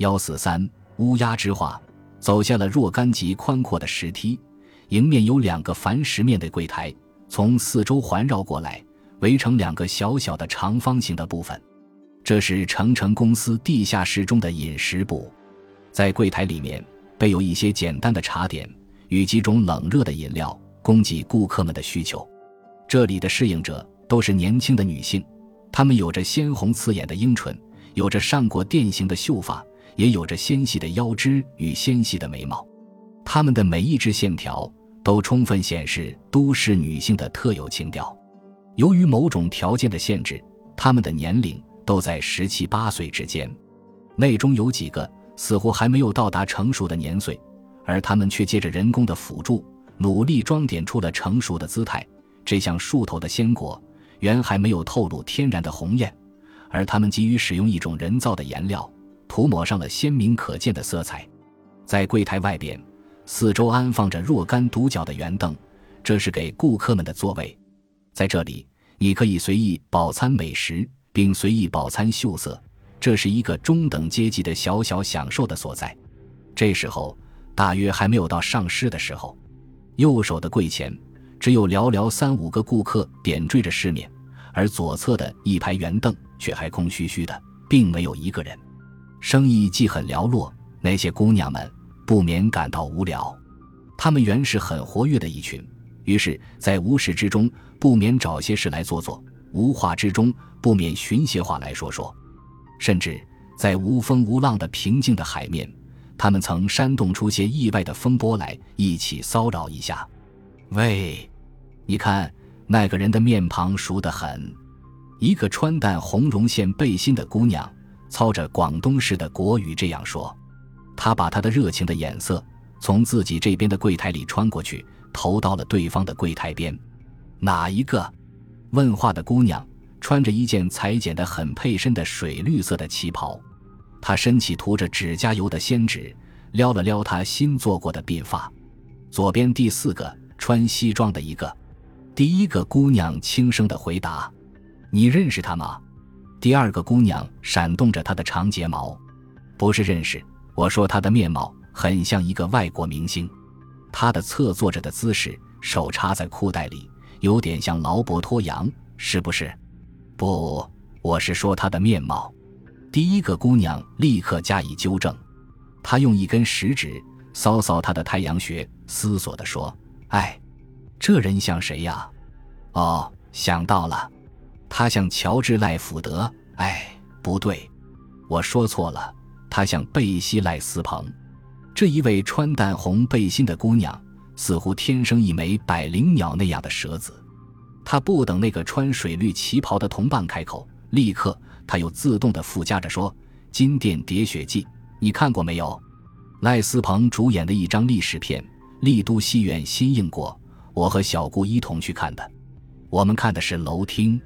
幺四三乌鸦之画，走下了若干级宽阔的石梯，迎面有两个繁石面的柜台，从四周环绕过来，围成两个小小的长方形的部分。这是成城公司地下室中的饮食部，在柜台里面备有一些简单的茶点与几种冷热的饮料，供给顾客们的需求。这里的适应者都是年轻的女性，她们有着鲜红刺眼的樱唇，有着上过电型的秀发，也有着纤细的腰肢与纤细的眉毛。她们的每一支线条都充分显示都市女性的特有情调。由于某种条件的限制，她们的年龄。都在十七八岁之间，内中有几个似乎还没有到达成熟的年岁，而他们却借着人工的辅助，努力装点出了成熟的姿态。这像树头的鲜果，原还没有透露天然的红艳，而他们急于使用一种人造的颜料，涂抹上了鲜明可见的色彩。在柜台外边，四周安放着若干独角的圆凳，这是给顾客们的座位。在这里，你可以随意饱餐美食。并随意饱餐秀色，这是一个中等阶级的小小享受的所在。这时候大约还没有到上市的时候。右手的柜前只有寥寥三五个顾客点缀着市面，而左侧的一排圆凳却还空虚虚的，并没有一个人。生意既很寥落，那些姑娘们不免感到无聊。她们原是很活跃的一群，于是，在无事之中不免找些事来做做。无话之中，不免寻些话来说说，甚至在无风无浪的平静的海面，他们曾煽动出些意外的风波来，一起骚扰一下。喂，你看那个人的面庞熟得很，一个穿淡红绒线背心的姑娘，操着广东式的国语这样说。她把她的热情的眼色从自己这边的柜台里穿过去，投到了对方的柜台边。哪一个？问话的姑娘穿着一件裁剪的很配身的水绿色的旗袍，她伸起涂着指甲油的仙指，撩了撩她新做过的鬓发。左边第四个穿西装的一个，第一个姑娘轻声的回答：“你认识他吗？”第二个姑娘闪动着她的长睫毛：“不是认识。”我说她的面貌很像一个外国明星，她的侧坐着的姿势，手插在裤袋里。有点像劳勃托扬，是不是？不，我是说她的面貌。第一个姑娘立刻加以纠正，她用一根食指搔搔她的太阳穴，思索地说：“哎，这人像谁呀？哦，想到了，他像乔治·赖福德。哎，不对，我说错了，他像贝西·赖斯彭。这一位穿淡红背心的姑娘。”似乎天生一枚百灵鸟那样的舌子，他不等那个穿水绿旗袍的同伴开口，立刻他又自动的附加着说：“《金殿喋血记》，你看过没有？赖斯彭主演的一张历史片，丽都戏院新映过，我和小顾一同去看的。我们看的是楼厅。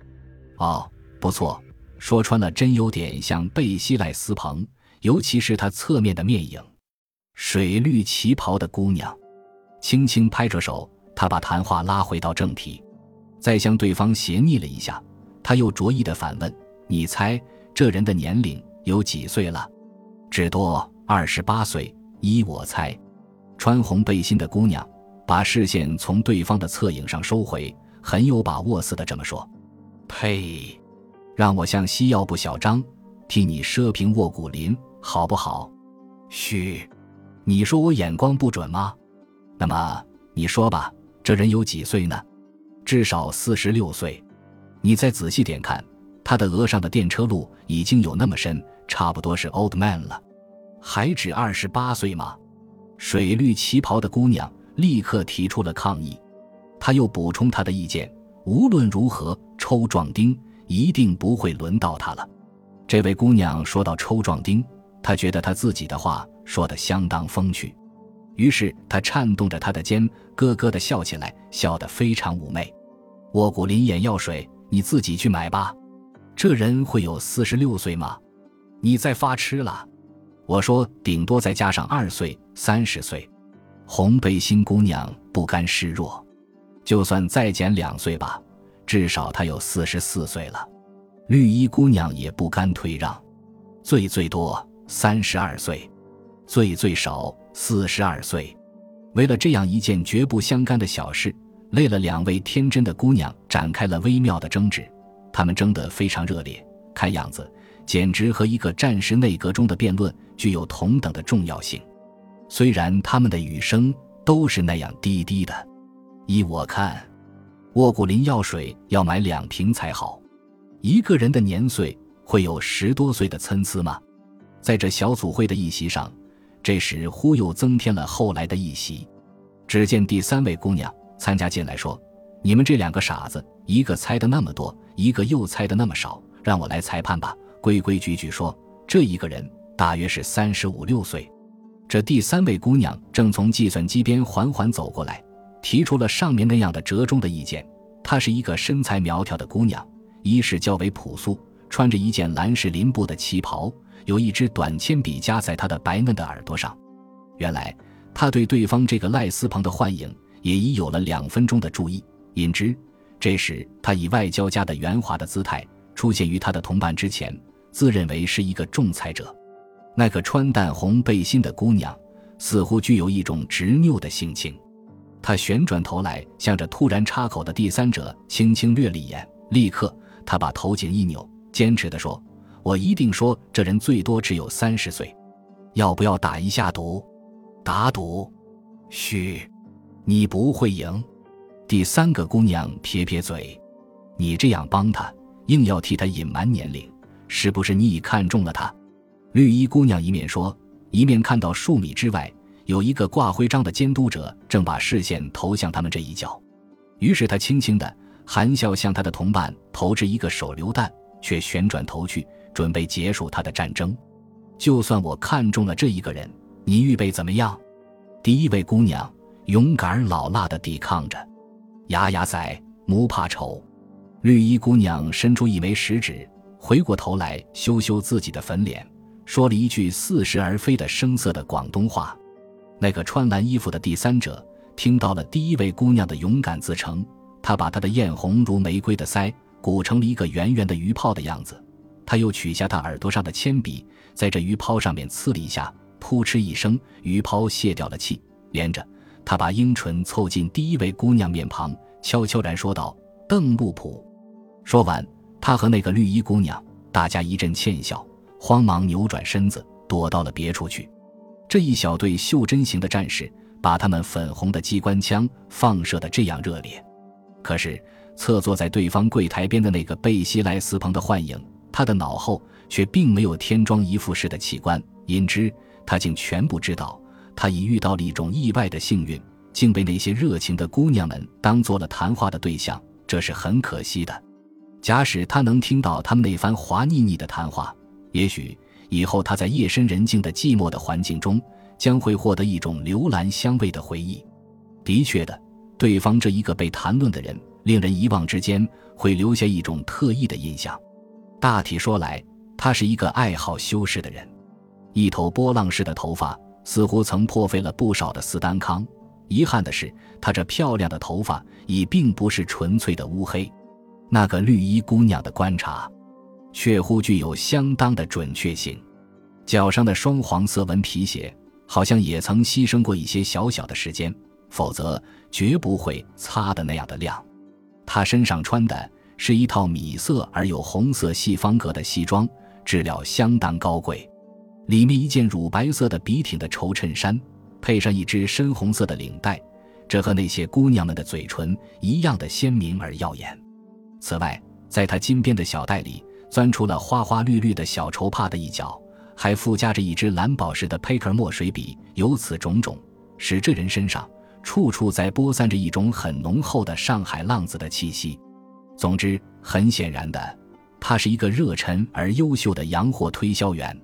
哦，不错，说穿了，真有点像贝西·莱斯彭，尤其是他侧面的面影，水绿旗袍的姑娘。”轻轻拍着手，他把谈话拉回到正题，再向对方斜睨了一下，他又着意的反问：“你猜这人的年龄有几岁了？”“只多二十八岁。”依我猜。穿红背心的姑娘把视线从对方的侧影上收回，很有把握似的这么说：“呸，让我向西药部小张替你赊平卧骨林好不好？”“嘘，你说我眼光不准吗？”那么你说吧，这人有几岁呢？至少四十六岁。你再仔细点看，他的额上的电车路已经有那么深，差不多是 old man 了。还只二十八岁吗？水绿旗袍的姑娘立刻提出了抗议。他又补充他的意见：无论如何，抽壮丁一定不会轮到他了。这位姑娘说到抽壮丁，她觉得她自己的话说得相当风趣。于是她颤动着她的肩，咯咯地笑起来，笑得非常妩媚。卧骨林眼药水，你自己去买吧。这人会有四十六岁吗？你再发痴了。我说，顶多再加上二岁，三十岁。红背心姑娘不甘示弱，就算再减两岁吧，至少他有四十四岁了。绿衣姑娘也不甘退让，最最多三十二岁，最最少四十二岁。为了这样一件绝不相干的小事，累了两位天真的姑娘展开了微妙的争执。他们争得非常热烈，看样子简直和一个战时内阁中的辩论具有同等的重要性。虽然他们的语声都是那样低低的。依我看，沃古林药水要买两瓶才好。一个人的年岁会有十多岁的参差吗？在这小组会的议席上，这时忽又增添了后来的议席。只见第三位姑娘参加进来，说：“你们这两个傻子，一个猜的那么多，一个又猜的那么少，让我来裁判吧。”规规矩矩说：“这一个人大约是三十五六岁。”这第三位姑娘正从计算机边缓缓走过来，提出了上面那样的折中的意见。她是一个身材苗条的姑娘。衣饰较为朴素，穿着一件蓝式林布的旗袍，有一支短铅笔夹在她的白嫩的耳朵上。原来他对对方这个赖斯朋的幻影也已有了两分钟的注意。引之，这时他以外交家的圆滑的姿态出现于他的同伴之前，自认为是一个仲裁者。那个穿淡红背心的姑娘似乎具有一种执拗的性情，他旋转头来，向着突然插口的第三者轻轻掠了一眼，立刻。他把头颈一扭，坚持地说：“我一定说，这人最多只有三十岁，要不要打一下赌？打赌？嘘，你不会赢。”第三个姑娘撇撇嘴：“你这样帮他，硬要替他隐瞒年龄，是不是你已看中了他？”绿衣姑娘一面说，一面看到数米之外有一个挂徽章的监督者正把视线投向他们这一角，于是他轻轻的。含笑向他的同伴投掷一个手榴弹，却旋转头去，准备结束他的战争。就算我看中了这一个人，你预备怎么样？第一位姑娘勇敢老辣地抵抗着。牙牙仔，不怕丑。绿衣姑娘伸出一枚食指，回过头来羞羞自己的粉脸，说了一句似是而非的生涩的广东话。那个穿蓝衣服的第三者听到了第一位姑娘的勇敢自称。他把她的艳红如玫瑰的腮鼓成了一个圆圆的鱼泡的样子，他又取下他耳朵上的铅笔，在这鱼泡上面刺了一下，扑哧一声，鱼泡泄掉了气。连着，他把樱唇凑近第一位姑娘面庞，悄悄然说道：“邓布普。”说完，他和那个绿衣姑娘，大家一阵欠笑，慌忙扭转身子，躲到了别处去。这一小队袖珍型的战士，把他们粉红的机关枪放射的这样热烈。可是，侧坐在对方柜台边的那个贝西莱斯彭的幻影，他的脑后却并没有添装一副式的器官，因之，他竟全不知道，他已遇到了一种意外的幸运，竟被那些热情的姑娘们当做了谈话的对象，这是很可惜的。假使他能听到他们那番滑腻腻的谈话，也许以后他在夜深人静的寂寞的环境中，将会获得一种流兰香味的回忆。的确的。对方这一个被谈论的人，令人遗忘之间会留下一种特异的印象。大体说来，他是一个爱好修饰的人，一头波浪式的头发似乎曾破费了不少的斯丹康。遗憾的是，他这漂亮的头发已并不是纯粹的乌黑。那个绿衣姑娘的观察，却乎具有相当的准确性。脚上的双黄色纹皮鞋，好像也曾牺牲过一些小小的时间。否则绝不会擦的那样的亮。他身上穿的是一套米色而有红色细方格的西装，质料相当高贵。里面一件乳白色的笔挺的绸衬衫，配上一只深红色的领带，这和那些姑娘们的嘴唇一样的鲜明而耀眼。此外，在他金边的小袋里钻出了花花绿绿的小绸帕的一角，还附加着一支蓝宝石的 Paker 墨水笔。由此种种，使这人身上。处处在播散着一种很浓厚的上海浪子的气息。总之，很显然的，他是一个热忱而优秀的洋货推销员。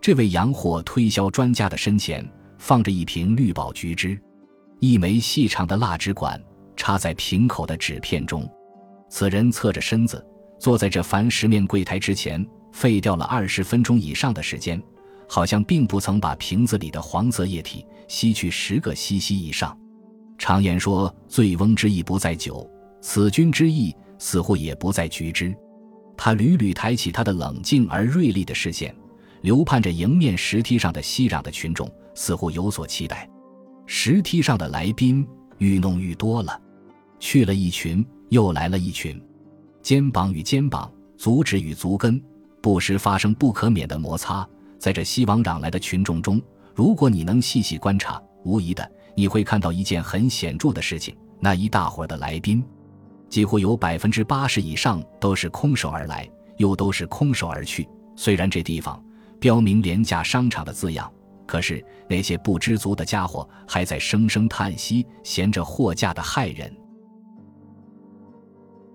这位洋货推销专家的身前放着一瓶绿宝橘汁，一枚细长的蜡纸管插在瓶口的纸片中。此人侧着身子坐在这繁石面柜台之前，废掉了二十分钟以上的时间，好像并不曾把瓶子里的黄色液体吸去十个吸吸以上。常言说：“醉翁之意不在酒，此君之意似乎也不在菊汁。”他屡屡抬起他的冷静而锐利的视线，流盼着迎面石梯上的熙攘的群众，似乎有所期待。石梯上的来宾愈弄愈多了，去了一群，又来了一群，肩膀与肩膀，足趾与足跟，不时发生不可免的摩擦。在这熙往攘来的群众中，如果你能细细观察，无疑的你会看到一件很显著的事情：那一大伙的来宾，几乎有百分之八十以上都是空手而来，又都是空手而去。虽然这地方标明廉价商场的字样，可是那些不知足的家伙还在声声叹息，嫌着货架的害人。